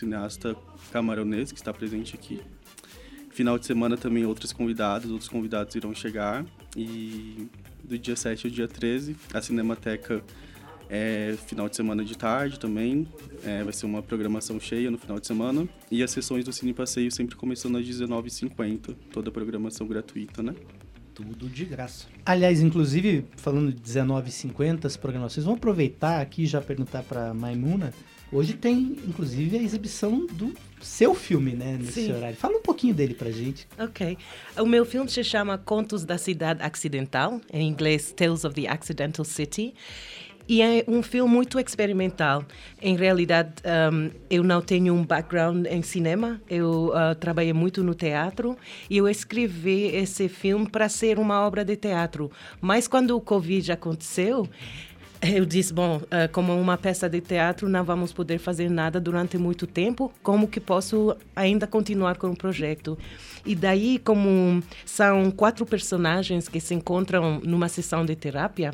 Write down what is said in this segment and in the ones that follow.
cineasta camaronês que está presente aqui. Final de semana também outros convidados, outros convidados irão chegar. E do dia 7 ao dia 13, a Cinemateca é final de semana de tarde também. É, vai ser uma programação cheia no final de semana. E as sessões do Cine Passeio sempre começando às 19h50. Toda a programação gratuita, né? Tudo de graça. Aliás, inclusive, falando de 19h50, esse programa, vocês vão aproveitar aqui já perguntar para Maimuna. Hoje tem, inclusive, a exibição do seu filme, né, nesse Sim. horário. Fala um pouquinho dele pra gente. Ok. O meu filme se chama Contos da Cidade Acidental, em inglês Tales of the Accidental City. E é um filme muito experimental. Em realidade, um, eu não tenho um background em cinema. Eu uh, trabalhei muito no teatro e eu escrevi esse filme para ser uma obra de teatro. Mas quando o Covid aconteceu, eu disse, bom, uh, como uma peça de teatro não vamos poder fazer nada durante muito tempo, como que posso ainda continuar com o projeto? E daí, como são quatro personagens que se encontram numa sessão de terapia,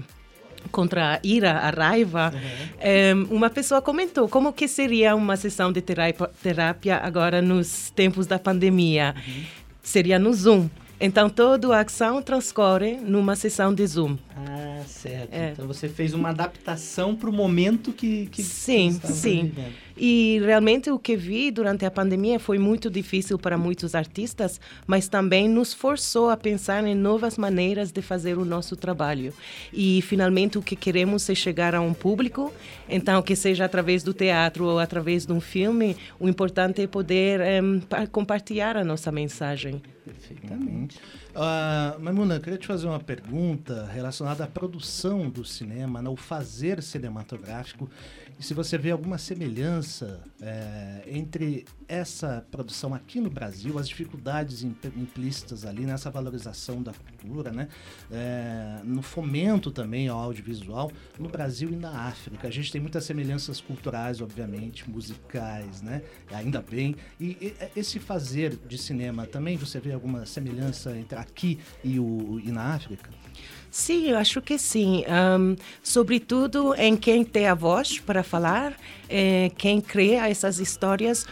contra a ira, a raiva, uhum. um, uma pessoa comentou como que seria uma sessão de terapia agora nos tempos da pandemia. Uhum. Seria no Zoom. Então, toda a ação transcorre numa sessão de Zoom. Ah, certo. É. Então, você fez uma adaptação para o momento que, que Sim, sim. Vivendo. E realmente o que vi durante a pandemia foi muito difícil para muitos artistas, mas também nos forçou a pensar em novas maneiras de fazer o nosso trabalho. E finalmente o que queremos é chegar a um público, então que seja através do teatro ou através de um filme, o importante é poder um, compartilhar a nossa mensagem. Perfeitamente. Uh, Maimuna, eu queria te fazer uma pergunta relacionada à produção do cinema, no né, fazer cinematográfico e se você vê alguma semelhança é, entre essa produção aqui no Brasil, as dificuldades implícitas ali nessa valorização da cultura, né? É, no fomento também ao audiovisual no Brasil e na África. A gente tem muitas semelhanças culturais, obviamente, musicais, né? Ainda bem. E, e esse fazer de cinema também você vê alguma semelhança entre aqui e, o, e na África? Sim, eu acho que sim. Um, sobretudo em quem tem a voz para falar, é, quem cria essas histórias,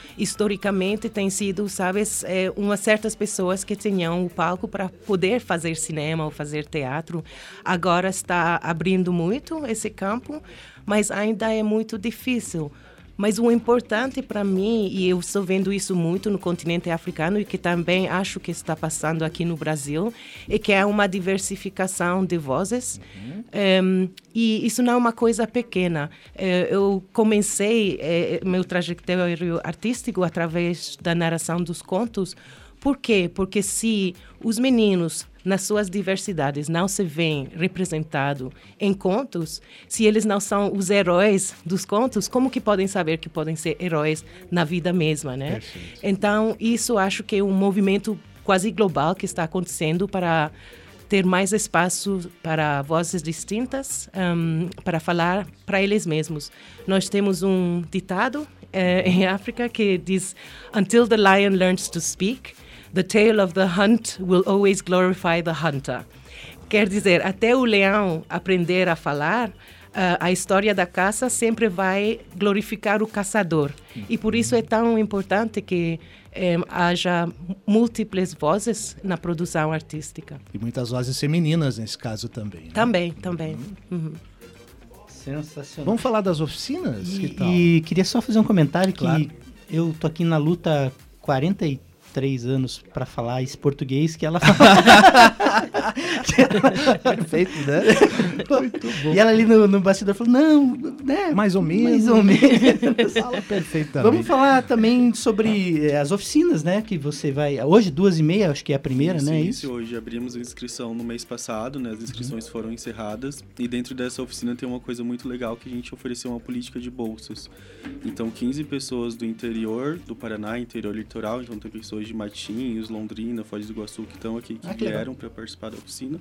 historicamente tem sido, sabes, é, umas certas pessoas que tinham o palco para poder fazer cinema ou fazer teatro. Agora está abrindo muito esse campo, mas ainda é muito difícil. Mas o importante para mim, e eu estou vendo isso muito no continente africano e que também acho que está passando aqui no Brasil, é que é uma diversificação de vozes. Uhum. Um, e isso não é uma coisa pequena. Eh, eu comecei eh, meu trajetório artístico através da narração dos contos. Por quê? Porque se os meninos nas suas diversidades, não se veem representados em contos, se eles não são os heróis dos contos, como que podem saber que podem ser heróis na vida mesma, né? Perfeito. Então, isso acho que é um movimento quase global que está acontecendo para ter mais espaço para vozes distintas, um, para falar para eles mesmos. Nós temos um ditado eh, em África que diz: Until the lion learns to speak, The tale of the hunt will always glorify the hunter. Quer dizer, até o leão aprender a falar, uh, a história da caça sempre vai glorificar o caçador. E por isso é tão importante que eh, haja múltiplas vozes na produção artística. E muitas vozes femininas nesse caso também. Né? Também, também. Uhum. Uhum. Sensacional. Vamos falar das oficinas? E, que e queria só fazer um comentário claro. que eu tô aqui na luta 43 três anos para falar esse português que ela Perfeito, né? Muito bom. E ela ali no, no bastidor falou: não, né? Mais ou menos. Mais ou menos. Fala perfeitamente. Vamos falar também sobre eh, as oficinas, né? Que você vai. Hoje, duas e meia, acho que é a primeira, sim, né? Sim, isso? hoje abrimos a inscrição no mês passado, né? As inscrições uhum. foram encerradas. E dentro dessa oficina tem uma coisa muito legal que a gente ofereceu uma política de bolsas. Então, 15 pessoas do interior do Paraná, interior litoral, então tem pessoas de Matinhos, Londrina, Foz do Iguaçu que estão aqui, que, ah, vieram para participar da oficina.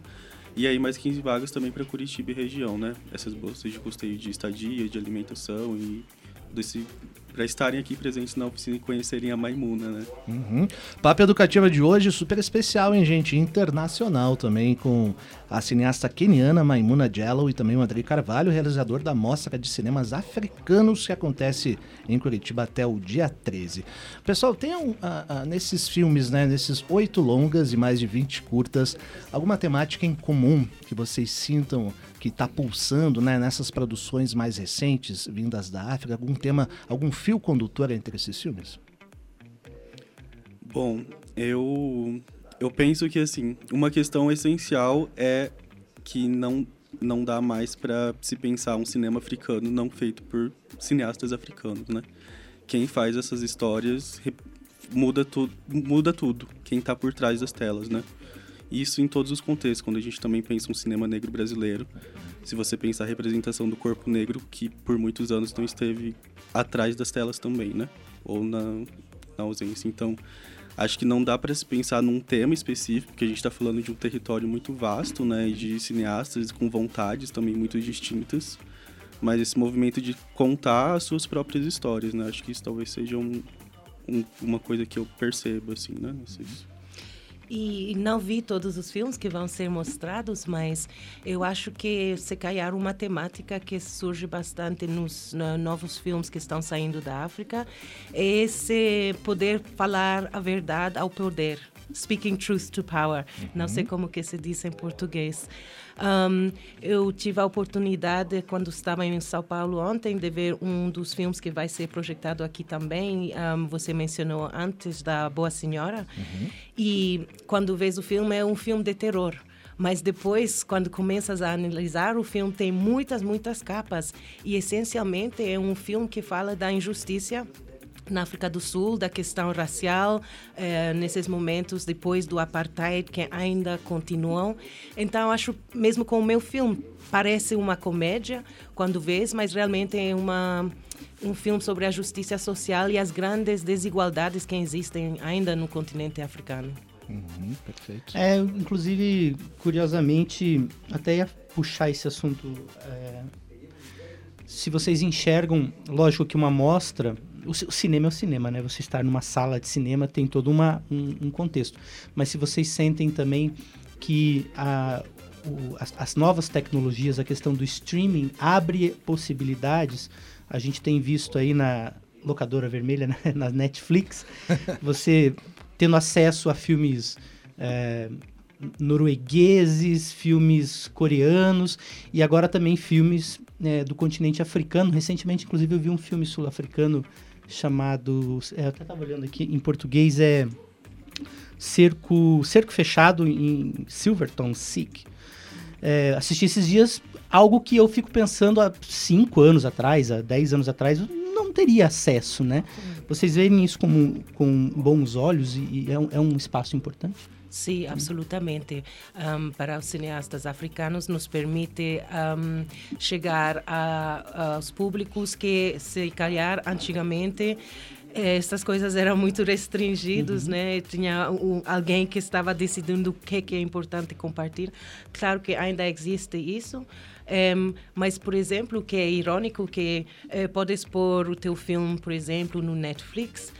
E aí mais 15 vagas também para Curitiba e região, né? Essas bolsas de custeio de estadia, de alimentação e desse para estarem aqui presentes na oficina e conhecerem a Maimuna, né? Uhum. Papo Educativa de hoje super especial, hein, gente? Internacional também, com a cineasta keniana Maimuna Jello e também o Andrei Carvalho, realizador da Mostra de Cinemas Africanos, que acontece em Curitiba até o dia 13. Pessoal, tem um, nesses filmes, né, nesses oito longas e mais de 20 curtas, alguma temática em comum que vocês sintam que está pulsando né, nessas produções mais recentes, vindas da África? Algum tema, algum fio condutor entre esses filmes? Bom, eu, eu penso que assim, uma questão essencial é que não, não dá mais para se pensar um cinema africano não feito por cineastas africanos, né? Quem faz essas histórias muda, tu, muda tudo, quem está por trás das telas, né? Isso em todos os contextos, quando a gente também pensa um cinema negro brasileiro. Se você pensar a representação do corpo negro, que por muitos anos não esteve atrás das telas também, né? Ou na, na ausência. Então, acho que não dá para se pensar num tema específico, porque a gente está falando de um território muito vasto, né? De cineastas com vontades também muito distintas. Mas esse movimento de contar as suas próprias histórias, né? Acho que isso talvez seja um, um, uma coisa que eu percebo, assim, né? E não vi todos os filmes que vão ser mostrados, mas eu acho que se calhar uma temática que surge bastante nos no, novos filmes que estão saindo da África é esse poder falar a verdade ao poder. Speaking truth to power. Uhum. Não sei como que se diz em português. Um, eu tive a oportunidade, quando estava em São Paulo ontem, de ver um dos filmes que vai ser projetado aqui também. Um, você mencionou antes da Boa Senhora. Uhum. E quando vês o filme, é um filme de terror. Mas depois, quando começas a analisar, o filme tem muitas, muitas capas. E essencialmente é um filme que fala da injustiça na África do Sul, da questão racial, eh, nesses momentos depois do apartheid que ainda continuam. Então, acho, mesmo com o meu filme, parece uma comédia quando vês, mas realmente é uma, um filme sobre a justiça social e as grandes desigualdades que existem ainda no continente africano. Uhum, perfeito. É, inclusive, curiosamente, até ia puxar esse assunto. É, se vocês enxergam, lógico que uma mostra o, cinema é o cinema, né? Você estar numa sala de cinema tem todo uma, um, um contexto. Mas se vocês sentem também que a, o, as, as, novas tecnologias, a questão do streaming abre possibilidades, a gente tem visto aí na locadora vermelha, né? na Netflix, você tendo acesso a filmes é, noruegueses, filmes coreanos e agora também filmes é, do continente africano. Recentemente, inclusive, eu vi um filme sul-africano chamado. É, eu até estava olhando aqui, em português é Cerco, Cerco Fechado em Silverton Sick. É, assisti esses dias algo que eu fico pensando há cinco anos atrás, há dez anos atrás, eu não teria acesso, né? Vocês veem isso como, com bons olhos e, e é, um, é um espaço importante? Sim, absolutamente. Um, para os cineastas africanos, nos permite um, chegar a, aos públicos que, se calhar, antigamente eh, essas coisas eram muito restringidas, uhum. né? Tinha um, alguém que estava decidindo o que, que é importante compartilhar. Claro que ainda existe isso, um, mas, por exemplo, o que é irônico que uh, podes pôr o teu filme, por exemplo, no Netflix,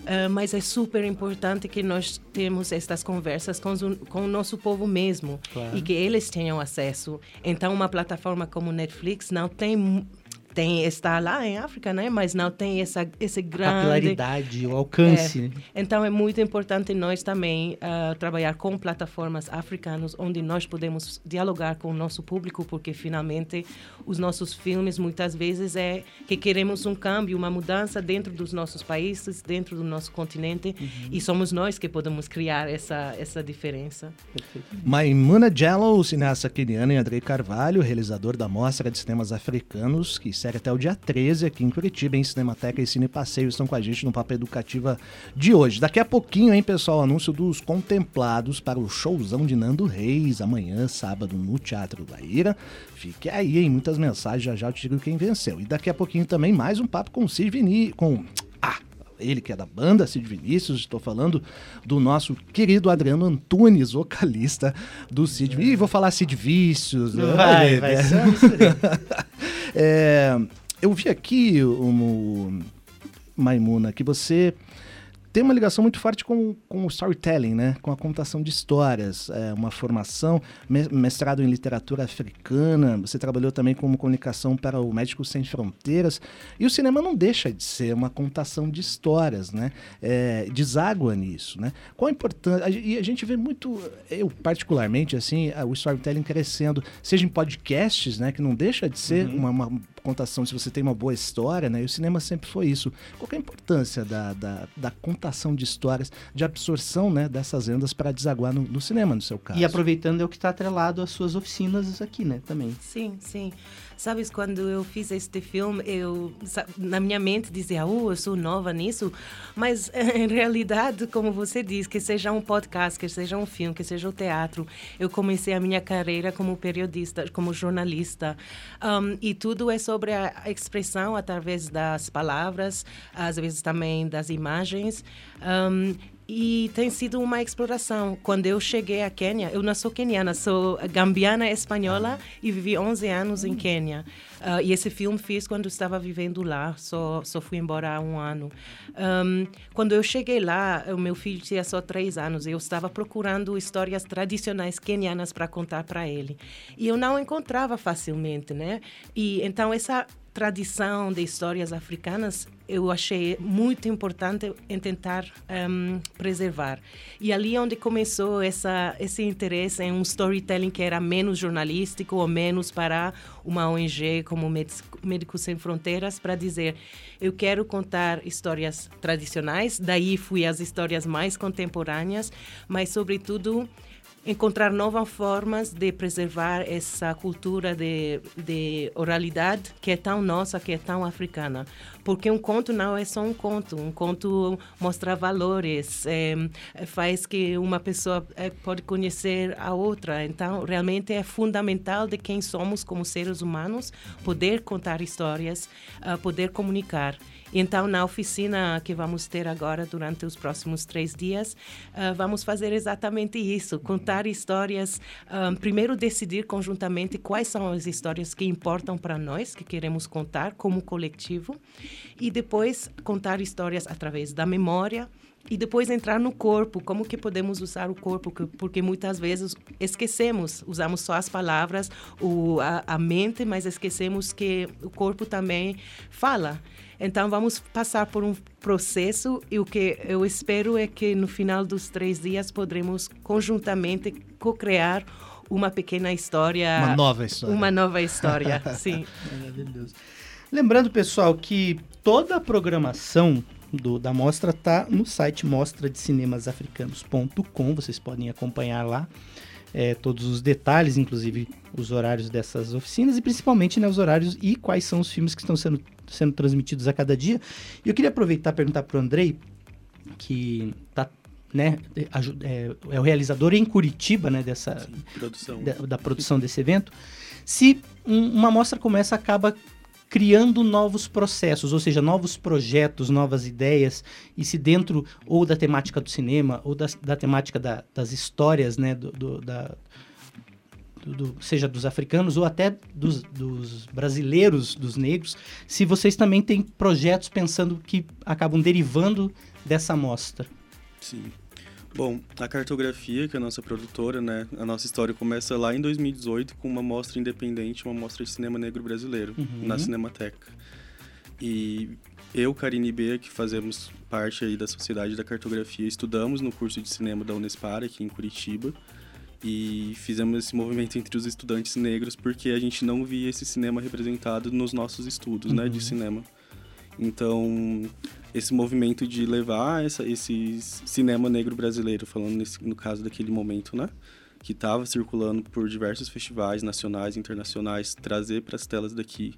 Uh, mas é super importante que nós temos estas conversas com, com o nosso povo mesmo claro. e que eles tenham acesso. Então, uma plataforma como Netflix não tem tem está lá em África, né? Mas não tem essa esse grande capilaridade, o alcance. É. Então é muito importante nós também uh, trabalhar com plataformas africanas onde nós podemos dialogar com o nosso público, porque finalmente os nossos filmes muitas vezes é que queremos um câmbio, uma mudança dentro dos nossos países, dentro do nosso continente, uhum. e somos nós que podemos criar essa essa diferença. Maimuna Jello, cineasta keniana, e Andrei Carvalho, realizador da Mostra de Cinemas Africanos, que segue até o dia 13 aqui em Curitiba, em Cinemateca e Cine Passeio, estão com a gente no Papo Educativa de hoje. Daqui a pouquinho, hein, pessoal, anúncio dos contemplados para o showzão de Nando Reis, amanhã, sábado, no Teatro da Ira. Fique aí, hein, muitas mensagens, já já eu te digo quem venceu. E daqui a pouquinho também mais um papo com o Cid Vini, com... Ah, ele que é da banda Cid Vinícius, estou falando do nosso querido Adriano Antunes, vocalista do Cid. Ih, vou falar Cid Vícios. Vai, vai, vai. É, eu vi aqui um, Maimuna, que você tem uma ligação muito forte com, com o storytelling, né? com a contação de histórias, é, uma formação, mestrado em literatura africana, você trabalhou também como comunicação para o Médicos Sem Fronteiras, e o cinema não deixa de ser uma contação de histórias, né? É, deságua nisso. Né? Qual a importância? E a gente vê muito, eu particularmente, assim, o storytelling crescendo, seja em podcasts, né? que não deixa de ser uhum. uma, uma contação, se você tem uma boa história, né? E o cinema sempre foi isso. Qual é a importância da, da, da contação de histórias, de absorção né, dessas lendas para desaguar no, no, cinema, no seu caso? E aproveitando é o que está atrelado às suas oficinas aqui, né? Também. Sim, sim. Sabes, quando eu fiz este filme, eu na minha mente dizia, oh, eu sou nova nisso, mas em realidade, como você diz, que seja um podcast, que seja um filme, que seja o um teatro, eu comecei a minha carreira como periodista, como jornalista, um, e tudo é sobre a expressão através das palavras, às vezes também das imagens. Um, e tem sido uma exploração. Quando eu cheguei a Quênia, eu não sou queniana, sou gambiana espanhola e vivi 11 anos em Quênia. Uh, e esse filme fiz quando estava vivendo lá, só, só fui embora há um ano. Um, quando eu cheguei lá, o meu filho tinha só três anos e eu estava procurando histórias tradicionais quenianas para contar para ele. E eu não encontrava facilmente, né? E então essa tradição de histórias africanas eu achei muito importante em tentar um, preservar. E ali onde começou essa, esse interesse em um storytelling que era menos jornalístico ou menos para uma ONG como Médicos Sem Fronteiras para dizer eu quero contar histórias tradicionais, daí fui às histórias mais contemporâneas, mas sobretudo encontrar novas formas de preservar essa cultura de, de oralidade que é tão nossa, que é tão africana. Porque um conto não é só um conto. Um conto mostra valores, é, faz que uma pessoa é, pode conhecer a outra. Então, realmente é fundamental de quem somos como seres humanos poder contar histórias, uh, poder comunicar. Então, na oficina que vamos ter agora durante os próximos três dias, uh, vamos fazer exatamente isso: contar histórias. Um, primeiro, decidir conjuntamente quais são as histórias que importam para nós, que queremos contar como coletivo, e depois contar histórias através da memória e depois entrar no corpo, como que podemos usar o corpo, porque muitas vezes esquecemos, usamos só as palavras, o, a, a mente, mas esquecemos que o corpo também fala. Então, vamos passar por um processo e o que eu espero é que no final dos três dias poderemos conjuntamente co-criar uma pequena história. Uma nova história. Uma nova história, sim. Maravilhoso. Lembrando, pessoal, que toda a programação do, da mostra está no site mostradecinemassafricanos.com. Vocês podem acompanhar lá é, todos os detalhes, inclusive os horários dessas oficinas e principalmente né, os horários e quais são os filmes que estão sendo, sendo transmitidos a cada dia. E eu queria aproveitar e perguntar para o Andrei, que tá, né, é, é, o realizador em Curitiba né, dessa, Sim, produção. Da, da, produção desse evento, se um, uma mostra como essa acaba criando novos processos, ou seja, novos projetos, novas ideias, e se dentro ou da temática do cinema, ou da, da temática da, das histórias, né, do, do da, do, seja dos africanos ou até dos, dos, brasileiros, dos negros, se vocês também têm projetos pensando que acabam derivando dessa amostra. Sim. Bom, a cartografia, que é a nossa produtora, né? A nossa história começa lá em 2018 com uma mostra independente, uma mostra de cinema negro brasileiro, uhum. na Cinemateca. E eu, Karine e Bea, que fazemos parte aí da Sociedade da Cartografia, estudamos no curso de cinema da Unespar, aqui em Curitiba, e fizemos esse movimento entre os estudantes negros porque a gente não via esse cinema representado nos nossos estudos, uhum. né, de uhum. cinema. Então, esse movimento de levar essa, esse cinema negro brasileiro, falando nesse, no caso daquele momento, né? Que estava circulando por diversos festivais nacionais e internacionais, trazer para as telas daqui.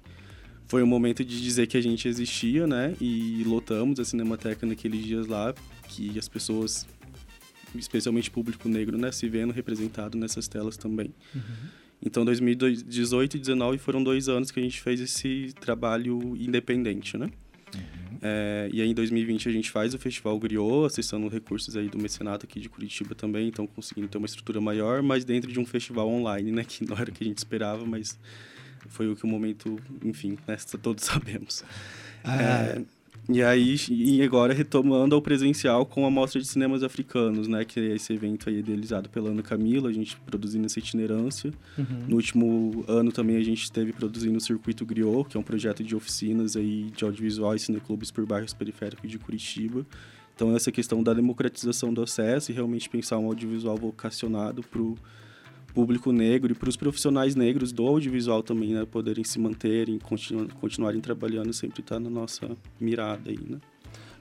Foi um momento de dizer que a gente existia, né? E lotamos a Cinemateca naqueles dias lá, que as pessoas, especialmente público negro, né? Se vendo representado nessas telas também. Uhum. Então, 2018 e 2019 foram dois anos que a gente fez esse trabalho independente, né? É, e aí em 2020 a gente faz o Festival Griot, acessando recursos aí do mecenato aqui de Curitiba também, então conseguindo ter uma estrutura maior, mas dentro de um festival online, né? Que não era o que a gente esperava, mas foi o que o momento, enfim, né, todos sabemos. Ah. É, E aí, e agora retomando ao presencial com a Mostra de Cinemas Africanos, né? Que é esse evento aí idealizado pela Ana Camila, a gente produzindo essa itinerância. Uhum. No último ano também a gente esteve produzindo o Circuito Griot, que é um projeto de oficinas aí de audiovisual e cineclubes por bairros periféricos de Curitiba. Então, essa questão da democratização do acesso e realmente pensar um audiovisual vocacionado para público negro e para os profissionais negros do audiovisual também, né, poderem se manterem, continu continuarem trabalhando, sempre está na nossa mirada aí, né?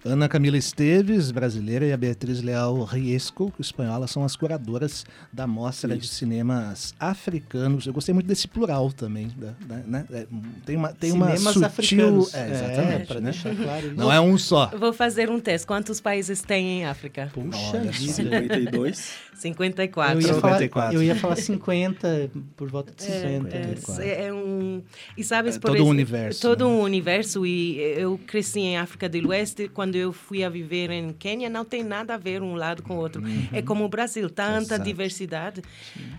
Ana Camila Esteves, brasileira, e a Beatriz Leal Riesco, espanhola, são as curadoras da Mostra Isso. de Cinemas Africanos. Eu gostei muito desse plural também. Da, da, né? É, tem uma, tem Cinemas uma sutil... Africanos. É, exatamente. É, né? deixar claro. Não é um só. Vou fazer um teste. Quantos países tem em África? Puxa Olha, 52. 54. Eu ia, 54. Falar, eu ia falar 50, por volta de 60. É, é, é um... E sabes, é por todo exemplo, um universo. Todo né? um universo. E eu cresci em África do Oeste quando quando eu fui a viver em Quênia, não tem nada a ver um lado com o outro. Uhum. É como o Brasil, tanta Exato. diversidade.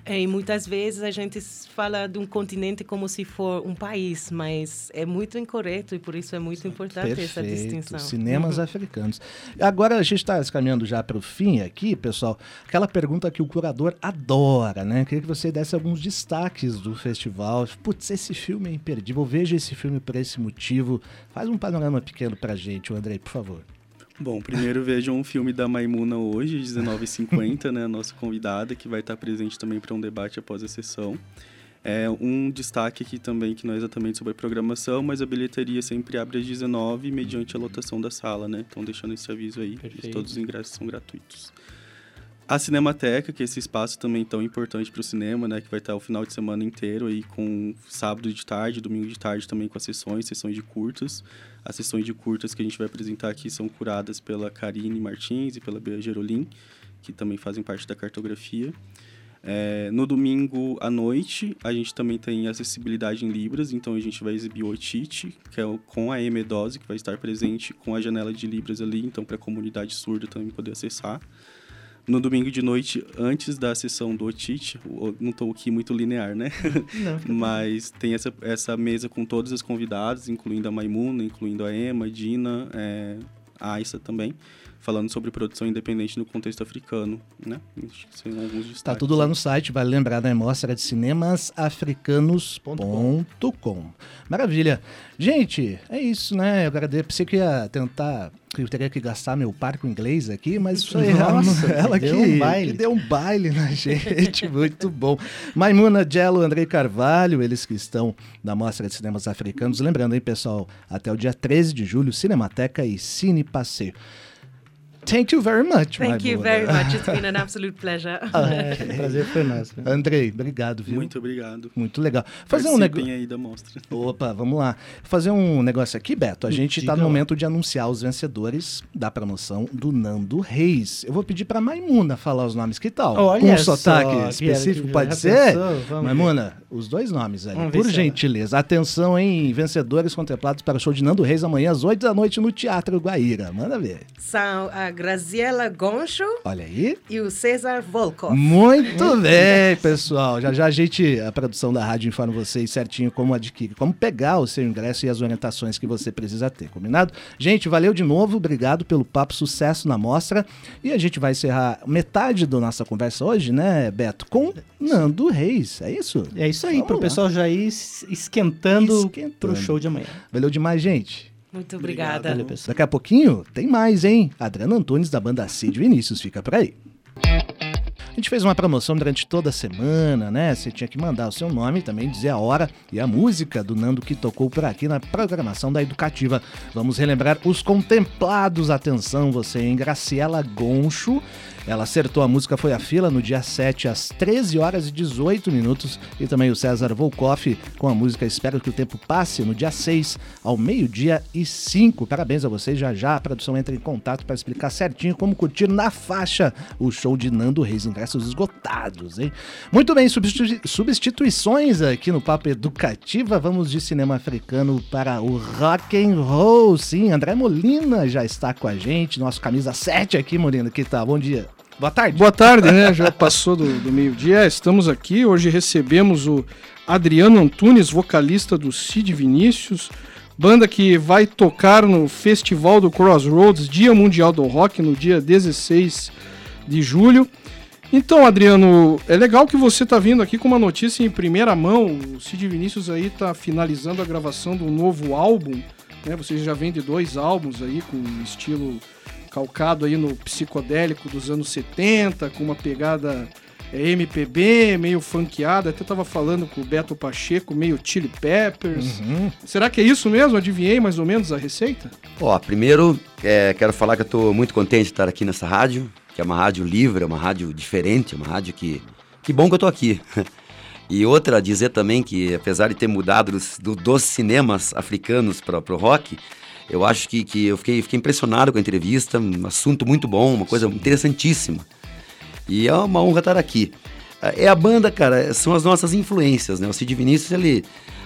É, e muitas vezes a gente fala de um continente como se for um país, mas é muito incorreto e por isso é muito importante Perfeito. essa distinção. Cinemas uhum. africanos. Agora a gente está caminhando já para o fim aqui, pessoal. Aquela pergunta que o curador adora, né? Queria que você desse alguns destaques do festival. Putz, esse filme é imperdível. Veja esse filme por esse motivo. Faz um panorama pequeno para a gente, Andrei, por favor. Bom, primeiro vejam um filme da Maimuna hoje, 19h50, né? A nossa convidada, que vai estar presente também para um debate após a sessão. É um destaque aqui também, que não é exatamente sobre a programação, mas a bilheteria sempre abre às 19 mediante a lotação da sala, né? Então, deixando esse aviso aí, todos os ingressos são gratuitos. A Cinemateca, que é esse espaço também tão importante para o cinema, né? Que vai estar o final de semana inteiro aí com sábado de tarde, domingo de tarde também com as sessões, sessões de curtas. As sessões de curtas que a gente vai apresentar aqui são curadas pela Karine Martins e pela Bea Gerolim, que também fazem parte da cartografia. É, no domingo à noite, a gente também tem acessibilidade em Libras, então a gente vai exibir o Otite, que é com a M-Dose, que vai estar presente com a janela de Libras ali, então para a comunidade surda também poder acessar. No domingo de noite, antes da sessão do Otite, não estou aqui muito linear, né? Não, Mas tem essa, essa mesa com todas as convidadas, incluindo a Maimuna, incluindo a Emma, a Dina, é, a Aissa também falando sobre produção independente no contexto africano, né? São alguns destaques. Tá tudo lá no site, vale lembrar, né? Mostra de cinemasafricanos.com. Maravilha. Gente, é isso, né? Eu agradeço. Pensei que ia tentar eu teria que gastar meu par com inglês aqui, mas isso aí, Nossa, ela, que, deu um baile. que deu um baile na gente, muito bom. Maimuna Jello, Andrei Carvalho, eles que estão na Mostra de Cinemas Africanos. Lembrando, hein, pessoal, até o dia 13 de julho, Cinemateca e Cine Passeio. Thank you very much. Thank you very much. It's been an absolute pleasure. Ah, é, prazer foi nosso. Andrei, obrigado, viu? Muito obrigado. Muito legal. Fazer um negócio aí da mostra. Opa, vamos lá. Fazer um negócio aqui, Beto. A gente está no momento de anunciar os vencedores da promoção do Nando Reis. Eu vou pedir para Maimuna falar os nomes. Que tal? Olha Com um sotaque específico, pode ser? Maimuna, os dois nomes ali, por gentileza. Atenção, hein? Vencedores contemplados para o show de Nando Reis amanhã às 8 da noite no Teatro Guaíra. Manda ver. São a Graziela Goncho. Olha aí. E o César Volkov. Muito bem, pessoal. Já já a gente, a produção da rádio informa vocês certinho como adquirir, como pegar o seu ingresso e as orientações que você precisa ter, combinado? Gente, valeu de novo, obrigado pelo papo, sucesso na mostra. E a gente vai encerrar metade da nossa conversa hoje, né, Beto, com Nando Reis. É isso? É isso aí, pro lá. pessoal já ir esquentando, esquentando pro show de amanhã. Valeu demais, gente. Muito obrigada. Obrigado. Daqui a pouquinho tem mais, hein? Adriana Antunes da banda Cid Vinícius, fica por aí. A gente fez uma promoção durante toda a semana, né? Você tinha que mandar o seu nome, também dizer a hora e a música do Nando que tocou por aqui na programação da Educativa. Vamos relembrar os contemplados. Atenção, você, em Graciela Goncho ela acertou a música Foi a Fila no dia 7 às 13 horas e 18 minutos e também o César Volkoff com a música Espero que o Tempo Passe no dia 6 ao meio-dia e 5. Parabéns a vocês, já já a produção entra em contato para explicar certinho como curtir na faixa o show de Nando Reis, ingressos esgotados, hein? Muito bem, substituições aqui no Papo Educativa, vamos de cinema africano para o rock and roll. Sim, André Molina já está com a gente, nosso camisa 7 aqui, Molina, que tá? Bom dia. Boa tarde. Boa tarde, né? Já passou do, do meio-dia. Estamos aqui. Hoje recebemos o Adriano Antunes, vocalista do Cid Vinícius, banda que vai tocar no Festival do Crossroads, Dia Mundial do Rock, no dia 16 de julho. Então, Adriano, é legal que você está vindo aqui com uma notícia em primeira mão. O Cid Vinícius aí está finalizando a gravação do novo álbum. Né? Você já vem de dois álbuns aí com estilo calcado aí no psicodélico dos anos 70, com uma pegada é, MPB, meio funkeada. Até tava falando com o Beto Pacheco, meio Chili Peppers. Uhum. Será que é isso mesmo? Adivinhei mais ou menos a receita? Ó, primeiro, é, quero falar que eu tô muito contente de estar aqui nessa rádio que é uma rádio livre, é uma rádio diferente, é uma rádio que. Que bom que eu tô aqui. E outra, dizer também que, apesar de ter mudado dos, dos cinemas africanos para o rock, eu acho que, que eu fiquei, fiquei impressionado com a entrevista, um assunto muito bom, uma coisa interessantíssima. E é uma honra estar aqui. É a banda, cara, são as nossas influências, né? O Cid Vinícius, ele.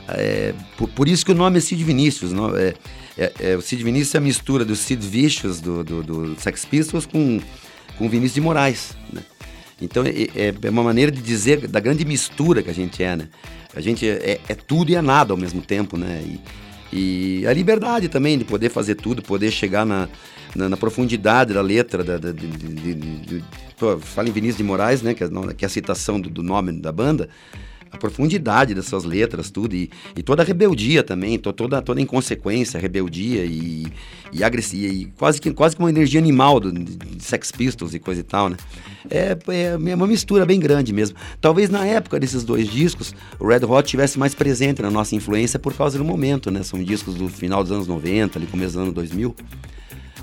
É, por, por, isso que o nome é Cid Vinícius. Não? É, é, é, o Cid Vinícius é a mistura do Sid Vicious, do, do, do Sex Pistols, com com Vinícius de Moraes. Né? Então é, é, é, uma maneira de dizer da grande mistura que a gente é, né? A gente é, é tudo e é nada ao mesmo tempo, né? E, e, a liberdade também de poder fazer tudo, poder chegar na, na, na profundidade da letra, da, da de, de, de, de, fala em Vinícius de Moraes, né? Que é, que é a citação do, do nome da banda a profundidade das suas letras, tudo, e, e toda a rebeldia também, to, toda, toda a inconsequência, rebeldia e, e agressiva, e quase que, quase que uma energia animal do, de Sex Pistols e coisa e tal, né? É, é, é uma mistura bem grande mesmo. Talvez na época desses dois discos, o Red Hot tivesse mais presente na nossa influência por causa do momento, né? São discos do final dos anos 90, ali começo dos anos 2000.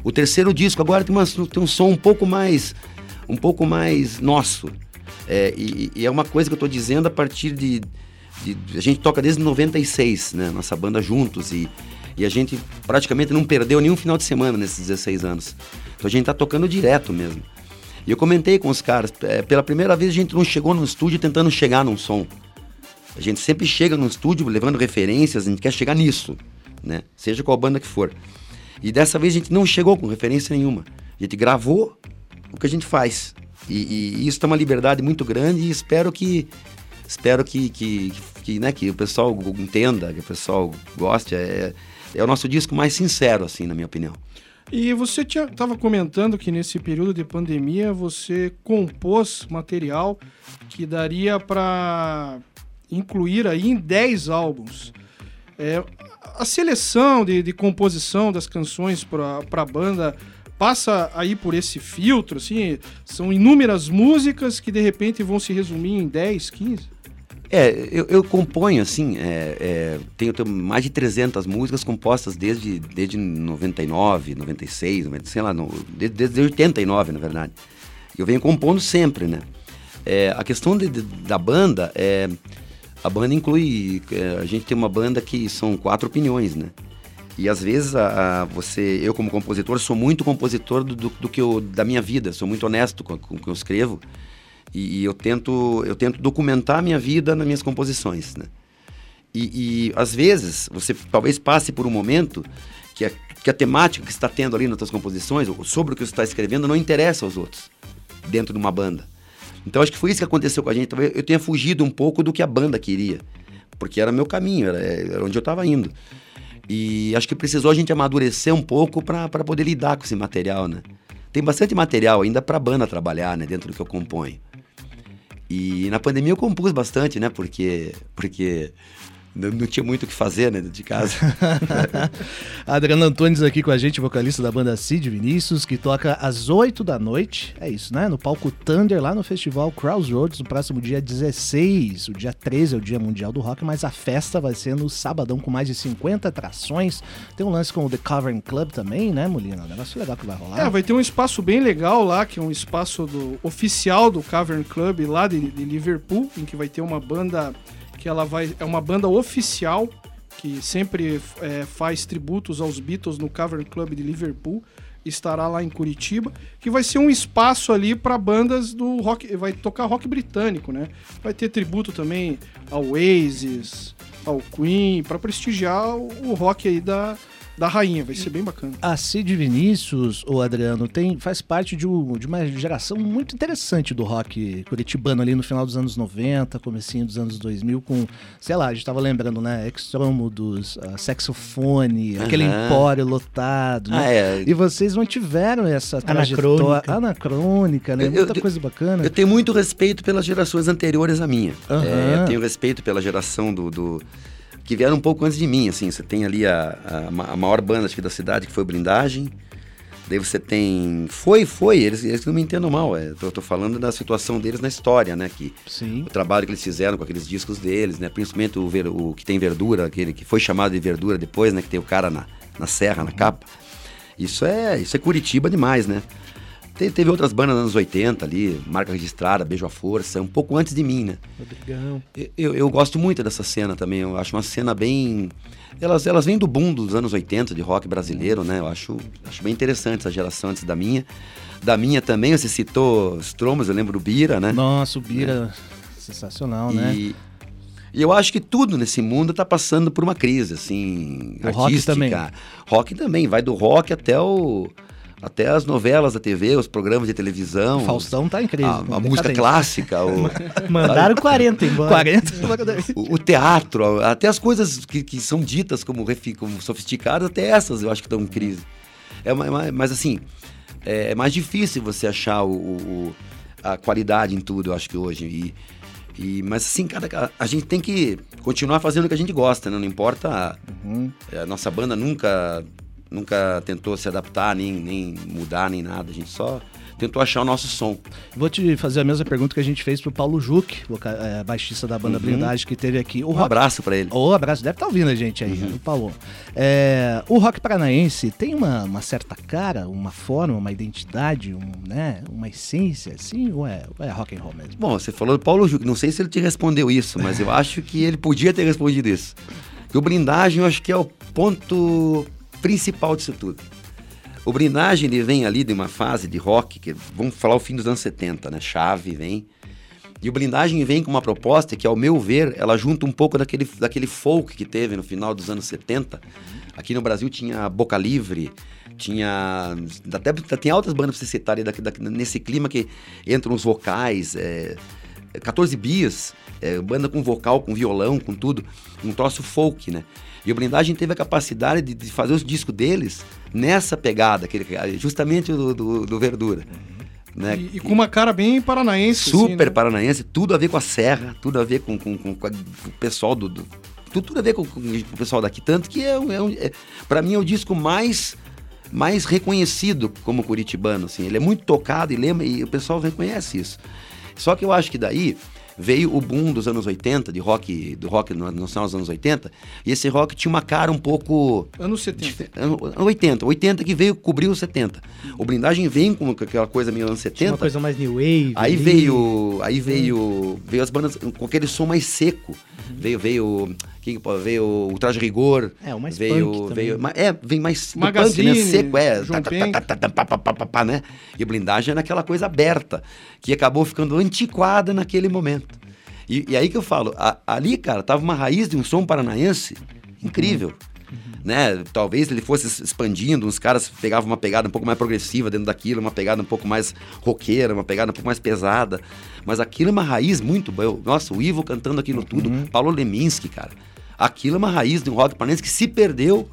O terceiro disco agora tem, uma, tem um som um pouco mais um pouco mais nosso, é, e, e, é uma coisa que eu estou dizendo a partir de, de, A gente toca desde 96, né? Nossa banda juntos. E, e a gente praticamente não perdeu nenhum final de semana nesses 16 anos. Então a gente está tocando direto mesmo. E eu comentei com os caras, é, pela primeira vez a gente não chegou no estúdio tentando chegar num som. A gente sempre chega no estúdio levando referências, a gente quer chegar nisso, né? Seja qual banda que for. E dessa vez a gente não chegou com referência nenhuma. A gente gravou o que a gente faz. E, e isso dá uma liberdade muito grande e espero que espero que, que, que, né, que o pessoal entenda, que o pessoal goste. É, é o nosso disco mais sincero, assim, na minha opinião. E você estava comentando que nesse período de pandemia você compôs material que daria para incluir aí em 10 álbuns. É, a seleção de, de composição das canções para a banda passa aí por esse filtro, assim, são inúmeras músicas que de repente vão se resumir em 10, 15? É, eu, eu componho, assim, é, é, tenho, tenho, mais de 300 músicas compostas desde, desde 99, 96, sei lá, no, desde, desde 89, na verdade. Eu venho compondo sempre, né? É, a questão de, de, da banda, é, a banda inclui, é, a gente tem uma banda que são quatro opiniões, né? E às vezes a, a, você, eu como compositor, sou muito compositor do, do, do, que eu, da minha vida, sou muito honesto com, com o que eu escrevo. E, e, eu tento eu tento documentar a minha vida nas minhas composições, né? E, e às vezes você talvez passe por um momento que a, que a temática que está tendo ali nas suas composições, ou sobre o que você está escrevendo, não interessa aos outros dentro de uma banda. Então acho que foi isso que aconteceu com a gente. Talvez eu tenha fugido um pouco do que a banda queria, porque era meu caminho, era, era onde eu estava indo. E acho que precisou a gente amadurecer um pouco para poder lidar com esse material, né? Tem bastante material ainda para a banda trabalhar, né? Dentro do que eu componho. E na pandemia eu compus bastante, né? Porque, porque não, não, tinha muito o que fazer, né, de casa. Adriano Antunes aqui com a gente, vocalista da banda Cid Vinícius, que toca às 8 da noite, é isso, né, no palco Thunder, lá no festival Crossroads, no próximo dia 16. O dia 13 é o dia mundial do rock, mas a festa vai ser no sabadão com mais de 50 atrações. Tem um lance com o The Cavern Club também, né, Molina? Um negócio legal que vai rolar. É, vai ter um espaço bem legal lá, que é um espaço do oficial do Cavern Club lá de, de Liverpool, em que vai ter uma banda que ela vai é uma banda oficial que sempre é, faz tributos aos Beatles no Cavern Club de Liverpool estará lá em Curitiba, que vai ser um espaço ali para bandas do rock, vai tocar rock britânico, né? Vai ter tributo também ao Oasis, ao Queen, para prestigiar o rock aí da, da rainha, vai ser bem bacana. A Cid Vinícius, o Adriano, tem, faz parte de, um, de, uma geração muito interessante do rock curitibano ali no final dos anos 90, comecinho dos anos 2000, com, sei lá, a gente tava lembrando, né, Extrômodos, uh, Saxofone, Aham. aquele empório lotado, né? Ah, é. E vocês mantiveram essa Anacrônica. trajetória anacrônica, né? Eu- Muita eu- coisa bacana. Eu tenho muito respeito pelas gerações anteriores à minha. Aham. É, eu tenho respeito pela geração do, do- que vieram um pouco antes de mim, assim. Você tem ali a, a, a maior banda da cidade, que foi o Blindagem. Daí você tem... Foi, foi. Eles, eles não me entendam mal. É, tô, tô falando da situação deles na história, né? Que Sim. o trabalho que eles fizeram com aqueles discos deles, né? Principalmente o, ver- o que tem verdura, aquele que foi chamado de verdura depois, né? Que tem o cara na, na serra, na capa. Isso é, isso é Curitiba demais, né? Te- teve outras bandas nos anos 80 ali, Marca Registrada, Beijo à Força, um pouco antes de mim, né? Rodrigão. Eu- Eu, gosto muito dessa cena também, eu acho uma cena bem... Elas, elas vêm do boom dos anos 80 de rock brasileiro, né? Eu acho, acho bem interessante essa geração antes da minha. Da minha também, você citou Stromos, eu lembro do Bira, né? Nossa, o Bira, sensacional, né? E, e eu acho que tudo nesse mundo está passando por uma crise, assim, O rock artística. também. Rock também, vai do rock até o até as novelas da TV, os programas de televisão, O Faustão tá incrível. a, a música clássica, o, Mandaram 40 embora. 40. o, o teatro, até as coisas que, que são ditas como, como sofisticadas, até essas eu acho que estão em crise. É, ma- mas assim, é, é mais difícil você achar o, o- a qualidade em tudo, eu acho que hoje. E, e- mas assim, cara, a, gente tem que continuar fazendo o que a gente gosta, né? Não importa. Uhum. é, A nossa banda nunca, nunca tentou se adaptar, nem, nem mudar, nem nada. A gente só tentou achar o nosso som. Vou te fazer a mesma pergunta que a gente fez pro Paulo Juque, é, baixista da banda Uhum. Blindagem, que teve aqui. O Um rock... abraço pra ele. Ô, abraço, deve estar ouvindo a gente aí, Uhum. o Paulo. É, o rock paranaense tem uma, uma certa cara, uma forma, uma identidade, um, né, uma essência, assim, ou é, ou é rock and roll mesmo? Bom, você falou do Paulo Juque, não sei se ele te respondeu isso, mas eu acho que ele podia ter respondido isso. Que o blindagem eu acho que é o ponto principal disso tudo. O blindagem ele vem ali de uma fase de rock, que vamos falar o fim dos anos 70, né? Chave vem. E o blindagem vem com uma proposta que, ao meu ver, ela junta um pouco daquele, daquele folk que teve no final dos anos 70. Aqui no Brasil tinha Boca Livre, tinha. Até tem altas bandas pra você citar nesse clima que entram os vocais, é, 14 bias, é, banda com vocal, com violão, com tudo, um troço folk, né? E o Blindagem teve a capacidade de, de fazer os discos deles nessa pegada, aquele, justamente do, do, do Verdura. Né? E, e com uma cara bem paranaense. Super assim, né? paranaense, tudo a ver com a serra, tudo a ver com, com, com- com o pessoal do. do- tudo, tudo a ver com, com o pessoal daqui. Tanto que é, um- é, um- é, para mim é o disco mais mais reconhecido como curitibano. Assim. Ele é muito tocado e lembra, e o pessoal reconhece isso. Só que eu acho que daí veio o boom dos anos 80, de rock, do rock final dos anos 80, e esse rock tinha uma cara um pouco. Anos 70. ano- ano 80, 80 que veio cobrir os 70. O blindagem vem com aquela coisa meio anos Tinha 70. uma coisa mais new wave. Aí veio, aí veio, veio as bandas com aquele som mais seco. Veio, veio, quem que veio o Traje Rigor. É, o mais veio, veio, ma- é, vem mais Magazine, punk, né? Seco, é, tá, tá, tá, tá, tá, né? E a blindagem era aquela coisa aberta, que acabou ficando antiquada naquele momento. E, e aí que eu falo, a- ali, cara, tava uma raiz de um som paranaense incrível. Né? Talvez ele fosse expandindo, uns caras pegavam uma pegada um pouco mais progressiva dentro daquilo, uma pegada um pouco mais roqueira, uma pegada um pouco mais pesada. Mas aquilo é uma raiz muito boa. Nossa, o Ivo cantando aquilo tudo, Paulo Leminski, cara. Aquilo é uma raiz de um rock paranaense que se perdeu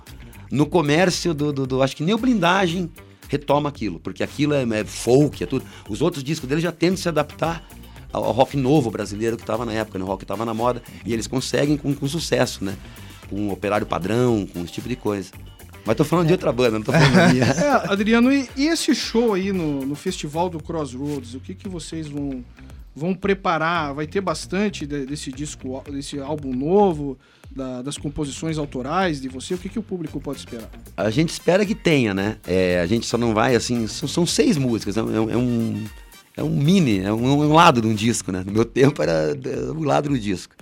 no comércio do, do, do- Acho que nem o blindagem retoma aquilo, porque aquilo é, é folk, é tudo. Os outros discos dele já tentam se adaptar ao, ao rock novo brasileiro que estava na época, né? o rock estava na moda, e eles conseguem com, com sucesso, né? Com o operário padrão, com esse tipo de coisa. Mas tô falando de outra banda, não tô falando da minha. É, Adriano, e, e esse show aí no, no festival do Crossroads, o que, que vocês vão, vão preparar? Vai ter bastante de- desse disco, desse álbum novo, da- das composições autorais de você? O que, que o público pode esperar? A gente espera que tenha, né? É, a gente só não vai assim. São, são seis músicas, é, um- é um. É um mini, é um, um lado de um disco, né? No meu tempo era o lado do disco.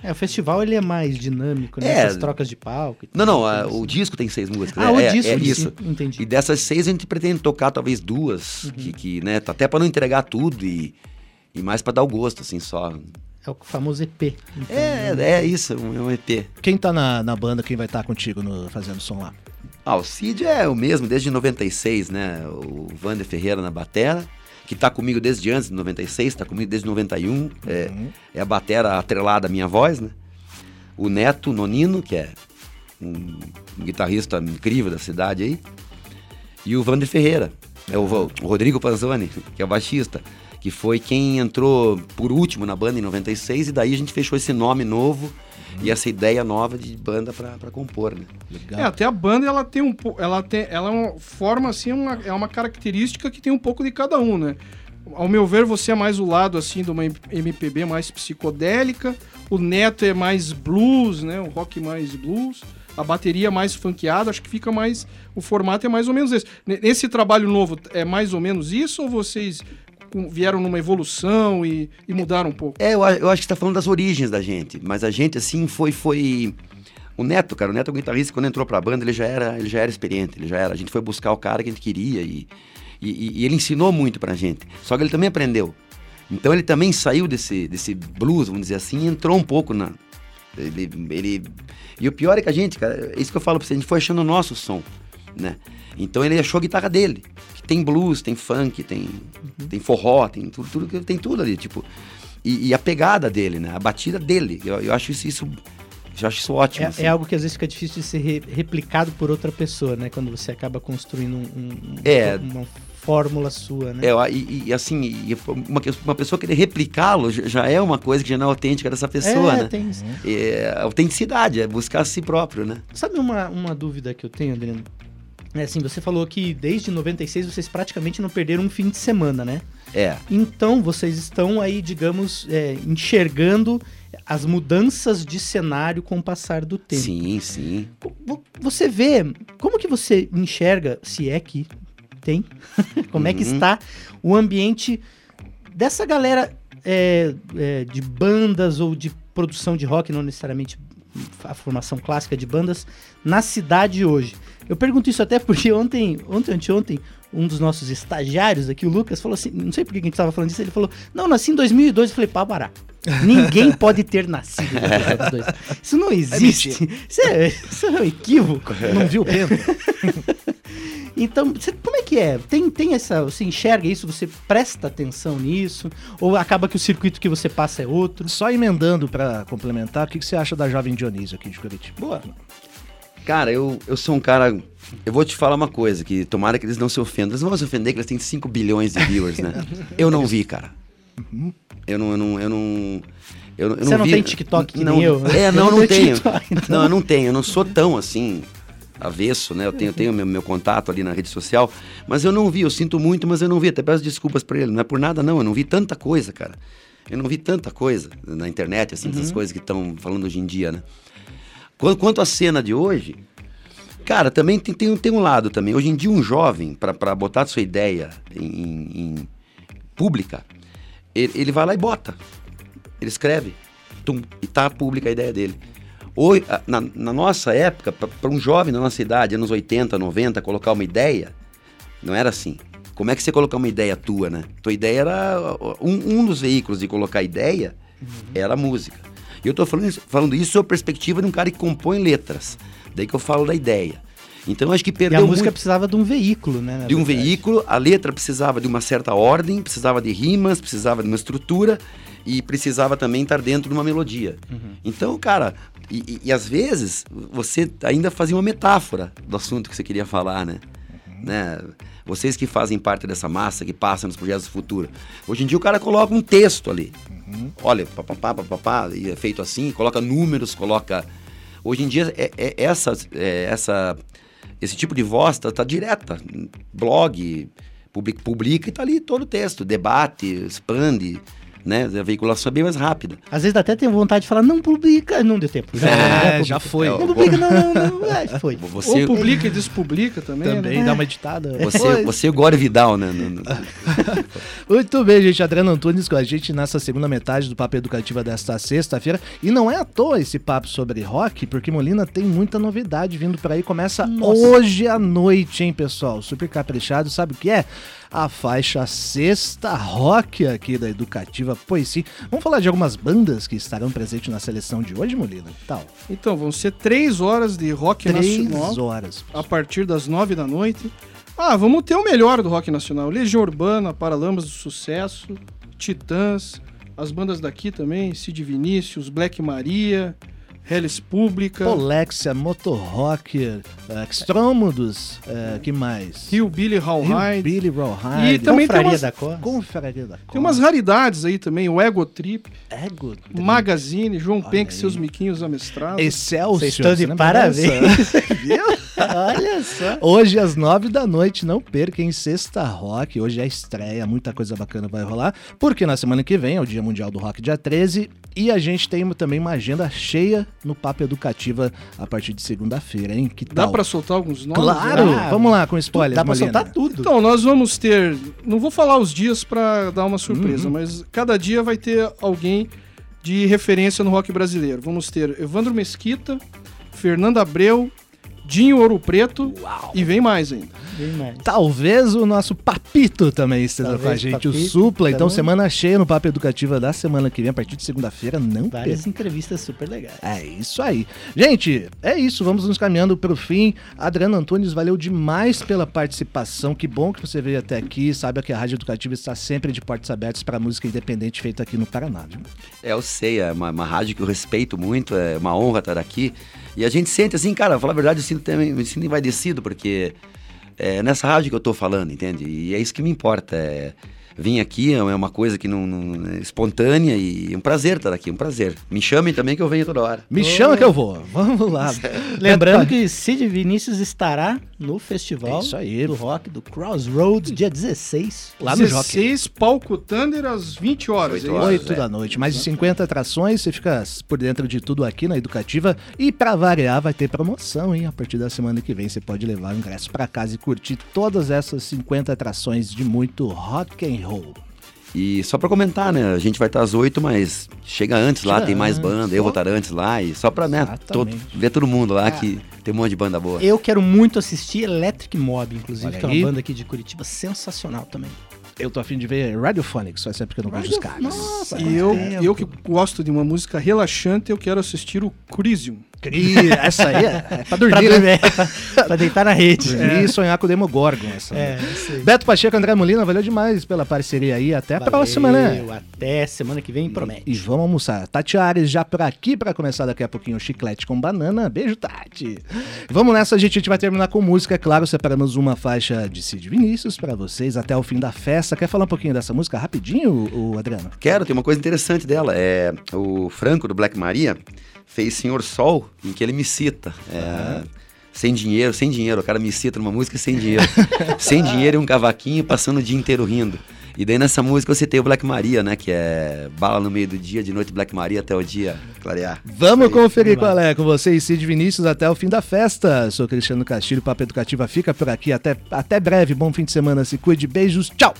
É, o festival ele é mais dinâmico, né? É. Essas trocas de palco. e Não, não, a- assim. o disco tem seis músicas. Ah, é, o é- disco, é isso. entendi. E dessas seis a gente pretende tocar talvez duas, que, que, né, tá até pra não entregar tudo e, e mais pra dar o gosto, assim, só. É o famoso EP. então, É, né? é isso, é um é um EP. Quem tá na, na banda, quem vai estar contigo no, fazendo som lá? Ah, o Cid é o mesmo desde 96, né? O Wander Ferreira na batera, que tá comigo desde antes de 96, tá comigo desde 91. É, é a batera atrelada à minha voz, né? O Neto Nonino, que é um, um guitarrista incrível da cidade aí. E o Wander Ferreira, é o, o Rodrigo Panzoni, que é o baixista, que foi quem entrou por último na banda em 96, e daí a gente fechou esse nome novo e essa ideia nova de banda pra compor, né? É, até a banda ela tem um ela tem ela é uma forma assim uma, é uma característica que tem um pouco de cada um, né? Ao meu ver, você é mais o lado assim de uma MPB mais psicodélica, o Neto é mais blues, né? O rock mais blues, a bateria mais funkeada, acho que fica mais o formato é mais ou menos esse. Nesse trabalho novo é mais ou menos isso ou vocês vieram numa evolução e, e mudaram um pouco? É, eu, acho que você tá falando das origens da gente, mas a gente, assim, foi. foi... O Neto, cara, o Neto é um guitarrista, quando entrou pra banda, ele já era, ele já era experiente, ele já era. A gente foi buscar o cara que a gente queria e, e, e ele ensinou muito pra gente. Só que ele também aprendeu. Então ele também saiu desse, desse blues, vamos dizer assim, e entrou um pouco na. Ele, ele. E o pior é que a gente, cara, é isso que eu falo pra você, a gente foi achando o nosso som, né? Então ele achou a guitarra dele. Que tem blues, tem funk, tem, tem forró, tem tudo, tudo, tem tudo ali, tipo. E, e a pegada dele, né? A batida dele. Eu, eu acho isso, isso. Eu acho isso ótimo. É, assim. é algo que às vezes fica difícil de ser re- replicado por outra pessoa, né? Quando você acaba construindo um- um- É. uma fórmula sua, né? É, e, e, assim, uma, uma pessoa querer replicá-lo já- já é uma coisa que já não é autêntica dessa pessoa, É, né? tem isso. É, autenticidade, é buscar a si próprio, né? Sabe uma, uma dúvida que eu tenho, Adriano? É assim, você falou que desde 96 vocês praticamente não perderam um fim de semana, né? É. Então vocês estão aí, digamos, é, enxergando as mudanças de cenário com o passar do tempo. Sim, sim. Vo- Você vê, como que você enxerga, se é que tem, como é que Uhum. está o ambiente dessa galera é, é, de bandas ou de produção de rock, não necessariamente a formação clássica de bandas, na cidade hoje? Eu pergunto isso até porque ontem, ontem, anteontem, um dos nossos estagiários aqui, o Lucas, falou assim, não sei por que a gente estava falando disso, ele falou, não, nasci em 2002, eu falei, pá, bará. Ninguém pode ter nascido em 2002. Isso não existe. isso, é, isso é um equívoco. Não viu o Penta? Então, você- como é que é? Tem, tem essa. Você enxerga isso? Você presta atenção nisso? Ou acaba que o circuito que você passa é outro? Só emendando pra complementar, o que, que você acha da Jovem Dionísio aqui de Curitiba? Boa. Cara, eu, eu sou um cara. Eu vou te falar uma coisa, que tomara que eles não se ofendam. Eles não vão se ofender, que eles têm 5 bilhões de viewers, né? Eu não vi, cara. Eu não. Eu não, eu não eu, eu Você não vi- tem TikTok que não, nem eu? É, Eu não, não não tenho tenho. TikTok, então. Não, eu não tenho. Eu não sou tão assim avesso, né? Eu tenho, eu tenho meu, meu contato ali na rede social, mas eu não vi. Eu sinto muito, mas eu não vi. Até peço desculpas pra ele. Não é por nada, não. Eu não vi tanta coisa, cara. Eu não vi tanta coisa na internet, assim, Uhum. essas coisas que estão falando hoje em dia, né? Quanto, à cena de hoje, cara, também tem, tem, tem um lado também. Hoje em dia, um jovem, para botar sua ideia em, em- em pública, ele, ele vai lá e bota. Ele escreve, tum, e tá pública a ideia dele. Hoje, na, na nossa época, para um jovem da nossa idade, anos 80, 90, colocar uma ideia, não era assim. Como é que você colocar uma ideia tua, né? Tua ideia era. Um, um dos veículos de colocar ideia era a música. E eu tô falando isso, falando isso sob a perspectiva de um cara que compõe letras. Daí que eu falo da ideia. Então acho que E perdeu a música muito precisava de um veículo, né? de um verdade. veículo, a letra precisava de uma certa ordem, precisava de rimas, precisava de uma estrutura e precisava também estar dentro de uma melodia. Então, cara, e, e- e às vezes você ainda fazia uma metáfora do assunto que você queria falar, né? né? Vocês que fazem parte dessa massa, que passa nos projetos do futuro. Hoje em dia o cara coloca um texto ali. Olha, papapá, papapá, e é feito assim, coloca números, coloca. Hoje em dia, é, é essa, é essa, esse tipo de voz tá, tá direta. Blog, publica, publica e tá ali todo o texto. Debate, expande, né? A veiculação é bem mais rápida. Às vezes até tem vontade de falar, não publica. Não deu tempo. Já, É, já já foi. É, Não publica, não, não, não. É, foi. Você, Ou publica e despublica também, Também né? dá uma editada. você, você e o Gore Vidal, né? No- no- Muito bem, gente. Adriano Antunes com a gente nessa segunda metade do Papo Educativa desta sexta-feira. E não é à toa esse papo sobre rock, porque Molina tem muita novidade vindo por aí. Começa Nossa. hoje à noite, hein, pessoal? Super caprichado. Sabe o que é? a faixa sexta rock aqui da Educativa. Pois sim. Vamos falar de algumas bandas que estarão presentes na seleção de hoje, Molina? Tal. Então, vão ser três horas de rock Três nacional horas. a partir das nove da noite. Ah, vamos ter o melhor do rock nacional. Legião Urbana, Paralamas do Sucesso, Titãs, as bandas daqui também, Cid Vinícius, Black Maria, Hellis Pública, Polexia, Motorrocker, uh, Extrômodos, uh, que mais? Rio Billy Rio Rawhide. Billy Rawhide. E também tem Confraria umas, da Cor. Confraria da tem umas raridades aí também, o Ego Trip, Ego. Magazine, João Olha Penck e aí. seus miquinhos amestrados. Excelsior. Vocês estão de parabéns. Viu? Olha só. Hoje, às nove da noite, não perca em Sexta Rock. Hoje é a estreia, muita coisa bacana vai rolar. Porque na semana que vem é o Dia Mundial do Rock, dia 13. E a gente tem também uma agenda cheia no Papo Educativa a partir de segunda-feira, hein? Que Dá tal? pra soltar alguns nomes? Claro! né? Ah, Vamos lá com spoilers, Dá pra Molina. soltar tudo. Então, nós vamos ter. Não vou falar os dias pra dar uma surpresa, Uhum. mas cada dia vai ter alguém de referência no rock brasileiro. Vamos ter Evandro Mesquita, Fernando Abreu, Dinho Ouro Preto e vem mais ainda. Bem mais. Talvez o nosso Papito também esteja Talvez com a gente, o Papito Supla. Então, também. semana cheia no Papo Educativa da semana que vem, a partir de segunda-feira, não Várias perca. entrevistas super legais. É isso aí. Gente, é isso. Vamos nos caminhando para o fim. Adriano Antunes, valeu demais pela participação. Que bom que você veio até aqui. Sabe que a Rádio Educativa está sempre de portas abertas para música independente feita aqui no Paraná. Viu? É, eu sei, é uma, uma rádio que eu respeito muito, é uma honra estar aqui. E a gente sente assim, cara, falar a verdade, eu sinto, também- me sinto envaidecido, porque é nessa rádio que eu tô falando, entende? E é isso que me importa. É, vim aqui é uma coisa que não, não- é espontânea e é um prazer estar aqui, um prazer. Me chamem também que eu venho toda hora. Me chama que eu vou. Vamos lá. Lembrando que Cid Vinícius estará no Festival É isso aí. do Rock do Crossroads, dia 16. Lá no Jockey. 16, Palco Thunder às 20 horas. Oito é isso? horas. 8 é. da noite, mais de 50 atrações, você fica por dentro de tudo aqui na Educativa. E pra variar, vai ter promoção, hein? A partir da semana que vem você pode levar o ingresso pra casa e curtir todas essas 50 atrações de muito rock and roll. E só pra comentar, né? A gente vai estar às 8, mas chega antes lá, tem mais antes, banda, eu vou estar antes lá. E só pra, né, todo, ver todo mundo lá que tem um monte de banda boa. Eu quero muito assistir Electric Mob, inclusive, Olha que é aí. uma banda aqui de Curitiba sensacional também. Eu tô afim de ver Radiophonics, faz tempo que eu não vejo os caras. Nossa, E eu, tempo. eu que gosto de uma música relaxante, eu quero assistir o Crisium. Cri, essa aí é, é pra dormir, Pra, né? dormir, pra, pra deitar na rede. Dormir e sonhar com o Demogorgon. Essa É, isso aí. Beto Pacheco, André Molina, valeu demais pela parceria aí. Até a Valeu, próxima, né? Até semana que vem, promete. E vamos almoçar. Tati Ares já por aqui pra começar daqui a pouquinho o chiclete com banana. Beijo, Tati. Vamos nessa, gente. A gente vai terminar com música, é claro. Separamos uma faixa de Cid Vinícius pra vocês até o fim da festa. Quer falar um pouquinho dessa música rapidinho, o Adriano? Quero, tem uma coisa interessante dela. É, o Franco do Black Maria fez Senhor Sol, em que ele me cita. É, Sem dinheiro, sem dinheiro. O cara me cita numa música sem dinheiro. sem dinheiro e um cavaquinho passando o dia inteiro rindo. E daí nessa música eu citei o Black Maria, né? Que é bala no meio do dia, de noite Black Maria até o dia clarear. Vamos conferir qual é com vocês, Cid Vinícius, até o fim da festa. Sou Cristiano Castilho, Papo Educativa fica por aqui. Até, até breve, bom fim de semana, se cuide, beijos, tchau!